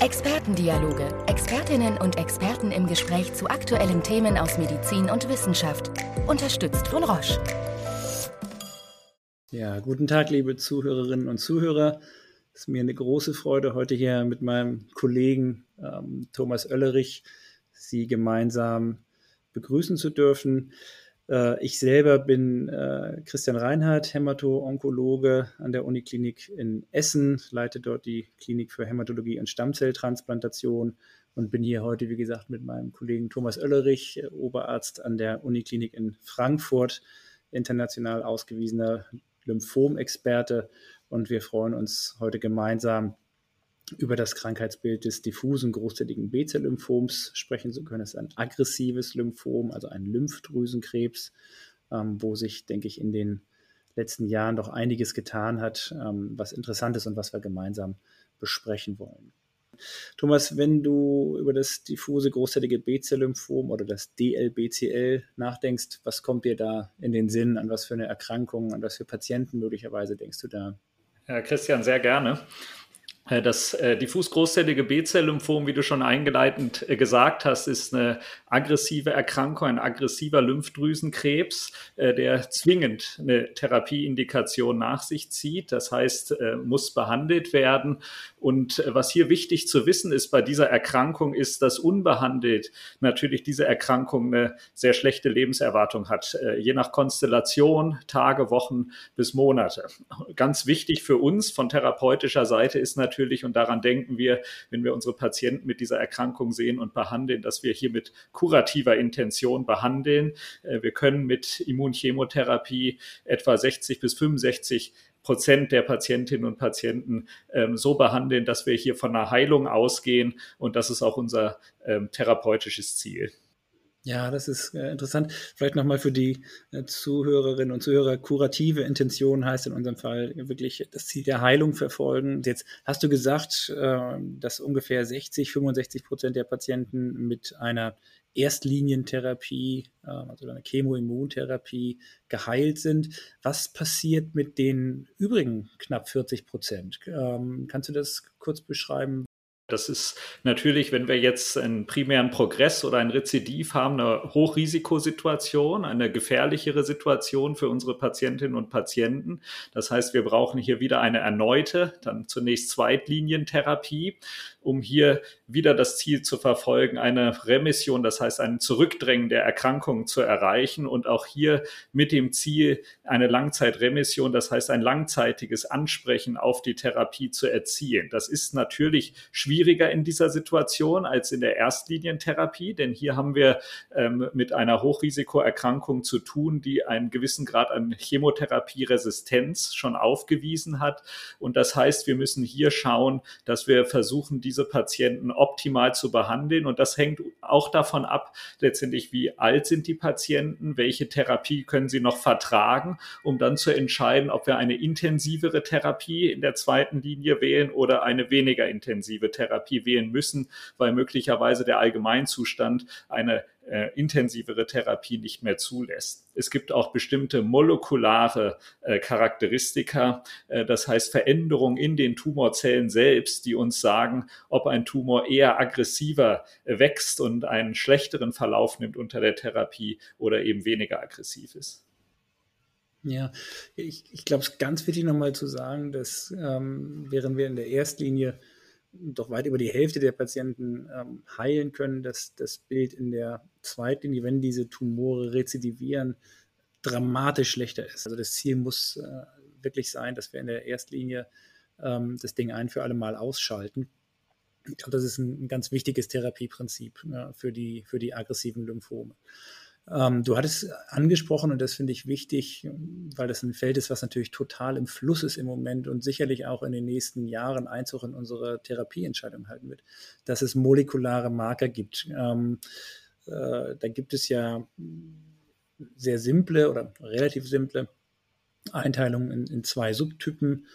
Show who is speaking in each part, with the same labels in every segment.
Speaker 1: Expertendialoge. Expertinnen und Experten im Gespräch zu aktuellen Themen aus Medizin und Wissenschaft. Unterstützt von Roche.
Speaker 2: Ja, guten Tag, liebe Zuhörerinnen und Zuhörer. Es ist mir eine große Freude, heute hier mit meinem Kollegen ähm, Thomas Oellerich Sie gemeinsam begrüßen zu dürfen. Äh, ich selber bin äh, Christian Reinhardt, Hämato-Onkologe an der Uniklinik in Essen, leite dort die Klinik für Hämatologie und Stammzelltransplantation und bin hier heute, wie gesagt, mit meinem Kollegen Thomas Oellerich, Oberarzt an der Uniklinik in Frankfurt, international ausgewiesener Lymphomexperte. Und wir freuen uns heute gemeinsam über das Krankheitsbild des diffusen großzähligen B-Zell-Lymphoms sprechen zu können. Es ist ein aggressives Lymphom, also ein Lymphdrüsenkrebs, ähm, wo sich, denke ich, in den letzten Jahren doch einiges getan hat, ähm, was interessant ist und was wir gemeinsam besprechen wollen. Thomas, wenn du über das diffuse großzählige B-Zell-Lymphom oder das DLBCL nachdenkst, was kommt dir da in den Sinn? An was für eine Erkrankung, an was für Patienten möglicherweise denkst du da?
Speaker 3: Ja, Christian, sehr gerne. Äh, das äh, diffus großzellige B-Zell-Lymphom, wie du schon eingeleitend äh, gesagt hast, ist eine aggressive Erkrankung, ein aggressiver Lymphdrüsenkrebs, der zwingend eine Therapieindikation nach sich zieht. Das heißt, muss behandelt werden. Und was hier wichtig zu wissen ist bei dieser Erkrankung, ist, dass unbehandelt natürlich diese Erkrankung eine sehr schlechte Lebenserwartung hat, je nach Konstellation, Tage, Wochen bis Monate. Ganz wichtig für uns von therapeutischer Seite ist natürlich, natürlich, und daran denken wir, wenn wir unsere Patienten mit dieser Erkrankung sehen und behandeln, dass wir hier mit kurativer Intention behandeln. Äh, wir können mit Immunchemotherapie etwa 60 bis 65 Prozent der Patientinnen und Patienten ähm, so behandeln, dass wir hier von einer Heilung ausgehen. Und das ist auch unser ähm, therapeutisches Ziel.
Speaker 2: Ja, das ist äh, interessant. Vielleicht nochmal für die äh, Zuhörerinnen und Zuhörer, kurative Intention heißt in unserem Fall wirklich das Ziel der Heilung verfolgen. Jetzt hast du gesagt, äh, dass ungefähr 60, 65 Prozent der Patienten mit einer Erstlinientherapie, äh, also einer Chemoimmuntherapie geheilt sind. Was passiert mit den übrigen knapp 40 Prozent? Ähm, kannst du das kurz beschreiben?
Speaker 3: Das ist natürlich, wenn wir jetzt einen primären Progress oder ein Rezidiv haben, eine Hochrisikosituation, eine gefährlichere Situation für unsere Patientinnen und Patienten. Das heißt, wir brauchen hier wieder eine erneute, dann zunächst Zweitlinientherapie, um hier wieder das Ziel zu verfolgen, eine Remission, das heißt ein Zurückdrängen der Erkrankung zu erreichen und auch hier mit dem Ziel, eine Langzeitremission, das heißt ein langzeitiges Ansprechen auf die Therapie zu erzielen. Das ist natürlich schwierig schwieriger in dieser Situation als in der Erstlinientherapie, denn hier haben wir ähm, mit einer Hochrisikoerkrankung zu tun, die einen gewissen Grad an Chemotherapieresistenz schon aufgewiesen hat. Und das heißt, wir müssen hier schauen, dass wir versuchen, diese Patienten optimal zu behandeln. Und das hängt auch davon ab, letztendlich, wie alt sind die Patienten, welche Therapie können sie noch vertragen, um dann zu entscheiden, ob wir eine intensivere Therapie in der zweiten Linie wählen oder eine weniger intensive Therapie. Wählen müssen, weil möglicherweise der Allgemeinzustand eine äh, intensivere Therapie nicht mehr zulässt. Es gibt auch bestimmte molekulare äh, Charakteristika, äh, das heißt Veränderungen in den Tumorzellen selbst, die uns sagen, ob ein Tumor eher aggressiver äh, wächst und einen schlechteren Verlauf nimmt unter der Therapie oder eben weniger aggressiv ist.
Speaker 2: Ja, ich, ich glaube, es ist ganz wichtig nochmal zu sagen, dass ähm, während wir in der Erstlinie doch weit über die Hälfte der Patienten ähm, heilen können, dass das Bild in der Zweitlinie, wenn diese Tumore rezidivieren, dramatisch schlechter ist. Also das Ziel muss äh, wirklich sein, dass wir in der Erstlinie ähm, das Ding ein für alle Mal ausschalten. Ich glaube, das ist ein, ein ganz wichtiges Therapieprinzip äh, für, die, für die aggressiven Lymphome. Ähm, du hattest angesprochen, und das finde ich wichtig, weil das ein Feld ist, was natürlich total im Fluss ist im Moment und sicherlich auch in den nächsten Jahren Einzug in unsere Therapieentscheidung halten wird, dass es molekulare Marker gibt. Ähm, äh, da gibt es ja sehr simple oder relativ simple Einteilungen in, in zwei Subtypen,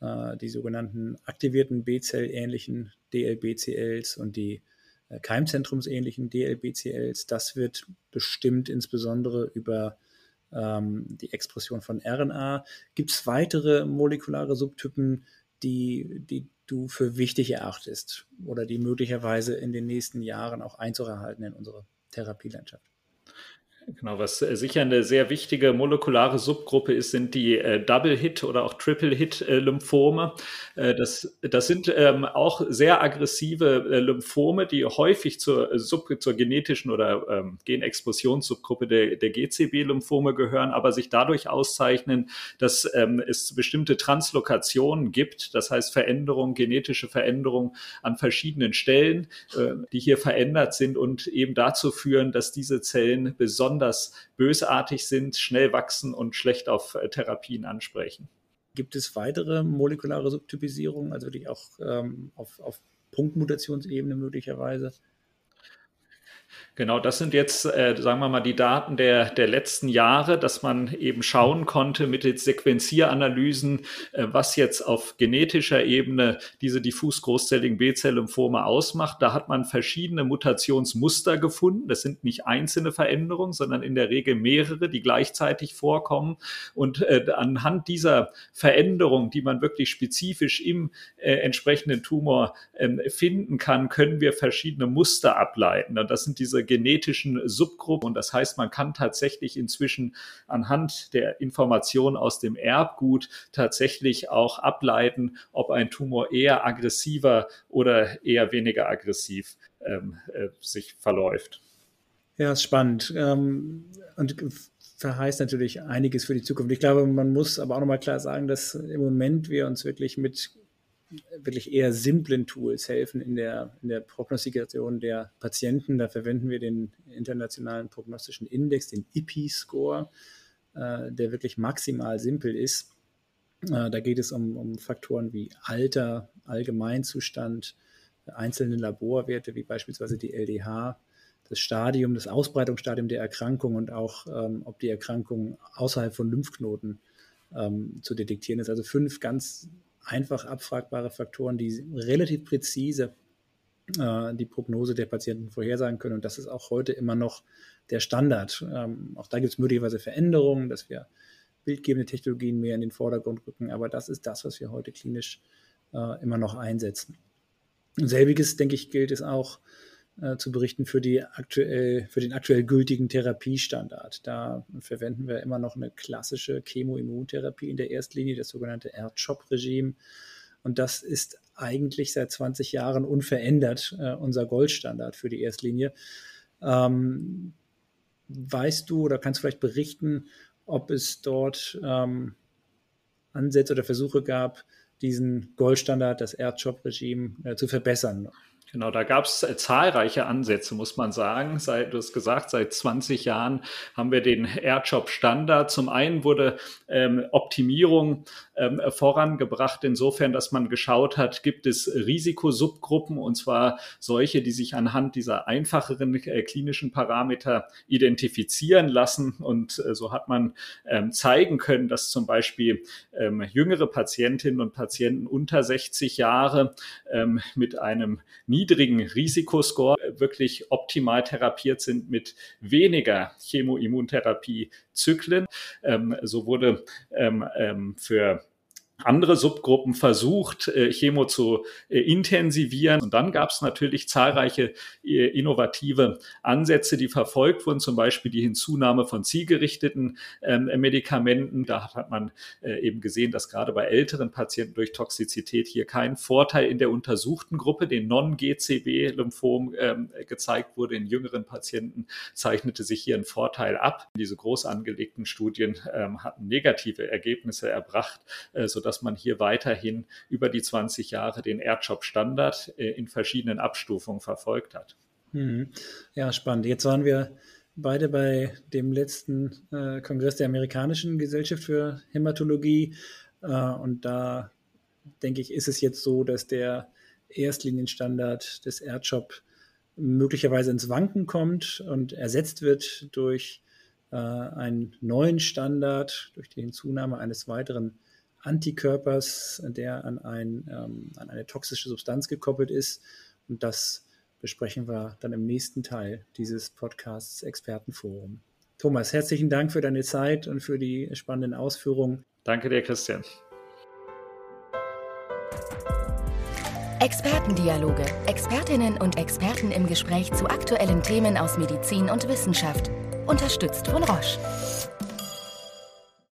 Speaker 2: äh, die sogenannten aktivierten B-Zell-ähnlichen DLBCLs und die keimzentrumsähnlichen DLBCLs. Das wird bestimmt insbesondere über ähm, die Expression von RNA. Gibt es weitere molekulare Subtypen, die, die du für wichtig erachtest oder die möglicherweise in den nächsten Jahren auch einzuerhalten in unsere Therapielandschaft?
Speaker 3: Genau, was äh, sicher eine sehr wichtige molekulare Subgruppe ist, sind die äh, Double-Hit oder auch Triple-Hit-Lymphome. Äh, das, das sind ähm, auch sehr aggressive äh, Lymphome, die häufig zur, äh, Sub, zur genetischen oder ähm, Genexpressionssubgruppe der, der GCB-Lymphome gehören, aber sich dadurch auszeichnen, dass ähm, es bestimmte Translokationen gibt, das heißt Veränderungen, genetische Veränderungen an verschiedenen Stellen, äh, die hier verändert sind und eben dazu führen, dass diese Zellen besonders besonders bösartig sind, schnell wachsen und schlecht auf äh, Therapien ansprechen.
Speaker 2: Gibt es weitere molekulare Subtypisierungen, also die auch ähm, auf, auf Punktmutationsebene möglicherweise?
Speaker 3: Genau, das sind jetzt, äh, sagen wir mal, die Daten der, der letzten Jahre, dass man eben schauen konnte mit den Sequenzieranalysen, äh, was jetzt auf genetischer Ebene diese diffus großzelligen B-Zell-Lymphome ausmacht. Da hat man verschiedene Mutationsmuster gefunden. Das sind nicht einzelne Veränderungen, sondern in der Regel mehrere, die gleichzeitig vorkommen. Und äh, anhand dieser Veränderung, die man wirklich spezifisch im äh, entsprechenden Tumor ähm, finden kann, können wir verschiedene Muster ableiten. Und das sind diese genetischen Subgruppen. Und das heißt, man kann tatsächlich inzwischen anhand der Informationen aus dem Erbgut tatsächlich auch ableiten, ob ein Tumor eher aggressiver oder eher weniger aggressiv ähm, äh, sich verläuft.
Speaker 2: Ja, ist spannend. Ähm, und verheißt natürlich einiges für die Zukunft. Ich glaube, man muss aber auch nochmal klar sagen, dass im Moment wir uns wirklich mit wirklich eher simplen Tools helfen in der, in der Prognostikation der Patienten. Da verwenden wir den internationalen prognostischen Index, den IPI-Score, äh, der wirklich maximal simpel ist. Äh, da geht es um, um Faktoren wie Alter, Allgemeinzustand, einzelne Laborwerte wie beispielsweise die LDH, das Stadium, das Ausbreitungsstadium der Erkrankung und auch, ähm, ob die Erkrankung außerhalb von Lymphknoten ähm, zu detektieren ist. Also fünf ganz einfach abfragbare Faktoren, die relativ präzise äh, die Prognose der Patienten vorhersagen können. Und das ist auch heute immer noch der Standard. Ähm, auch da gibt es möglicherweise Veränderungen, dass wir bildgebende Technologien mehr in den Vordergrund rücken. Aber das ist das, was wir heute klinisch äh, immer noch einsetzen. Und selbiges, denke ich, gilt es auch äh, zu berichten für, die aktuell, für den aktuell gültigen Therapiestandard. Da verwenden wir immer noch eine klassische Chemoimmuntherapie in der Erstlinie, das sogenannte R-CHOP-Regime. Und das ist eigentlich seit 20 Jahren unverändert äh, unser Goldstandard für die Erstlinie. Ähm, weißt du oder kannst du vielleicht berichten, ob es dort ähm, Ansätze oder Versuche gab, diesen Goldstandard, das R-CHOP-Regime, äh, zu verbessern?
Speaker 3: Genau, da gab es äh, zahlreiche Ansätze, muss man sagen. Seit, du hast gesagt, seit 20 Jahren haben wir den AirJob-Standard. Zum einen wurde ähm, Optimierung ähm, vorangebracht, insofern, dass man geschaut hat, gibt es Risikosubgruppen, und zwar solche, die sich anhand dieser einfacheren äh, klinischen Parameter identifizieren lassen. Und äh, so hat man ähm, zeigen können, dass zum Beispiel ähm, jüngere Patientinnen und Patienten unter 60 Jahre ähm, mit einem niedrigen Risikoscore wirklich optimal therapiert sind mit weniger Chemoimmuntherapie-Zyklen. Ähm, so wurde ähm, ähm, für andere Subgruppen versucht, äh, Chemo zu äh, intensivieren. Und dann gab es natürlich zahlreiche äh, innovative Ansätze, die verfolgt wurden, zum Beispiel die Hinzunahme von zielgerichteten ähm, Medikamenten. Da hat man eben gesehen, dass gerade bei älteren Patienten durch Toxizität hier kein Vorteil in der untersuchten Gruppe, den Non-GCB-Lymphom, ähm, gezeigt wurde. In jüngeren Patienten zeichnete sich hier ein Vorteil ab. Diese groß angelegten Studien ähm, hatten negative Ergebnisse erbracht, sodass dass man hier weiterhin über die 20 Jahre den AirJob-Standard äh, in verschiedenen Abstufungen verfolgt hat.
Speaker 2: Mhm. Ja, spannend. Jetzt waren wir beide bei dem letzten äh, Kongress der amerikanischen Gesellschaft für Hämatologie. Äh, und da denke ich, ist es jetzt so, dass der Erstlinienstandard des AirJob möglicherweise ins Wanken kommt und ersetzt wird durch äh, einen neuen Standard, durch die Hinzunahme eines weiteren Antikörpers, der an, ein, ähm, an eine toxische Substanz gekoppelt ist. Und das besprechen wir dann im nächsten Teil dieses Podcasts Expertenforum. Thomas, herzlichen Dank für deine Zeit und für die spannenden Ausführungen.
Speaker 3: Danke dir, Christian.
Speaker 1: Expertendialoge. Expertinnen und Experten im Gespräch zu aktuellen Themen aus Medizin und Wissenschaft. Unterstützt von Roche.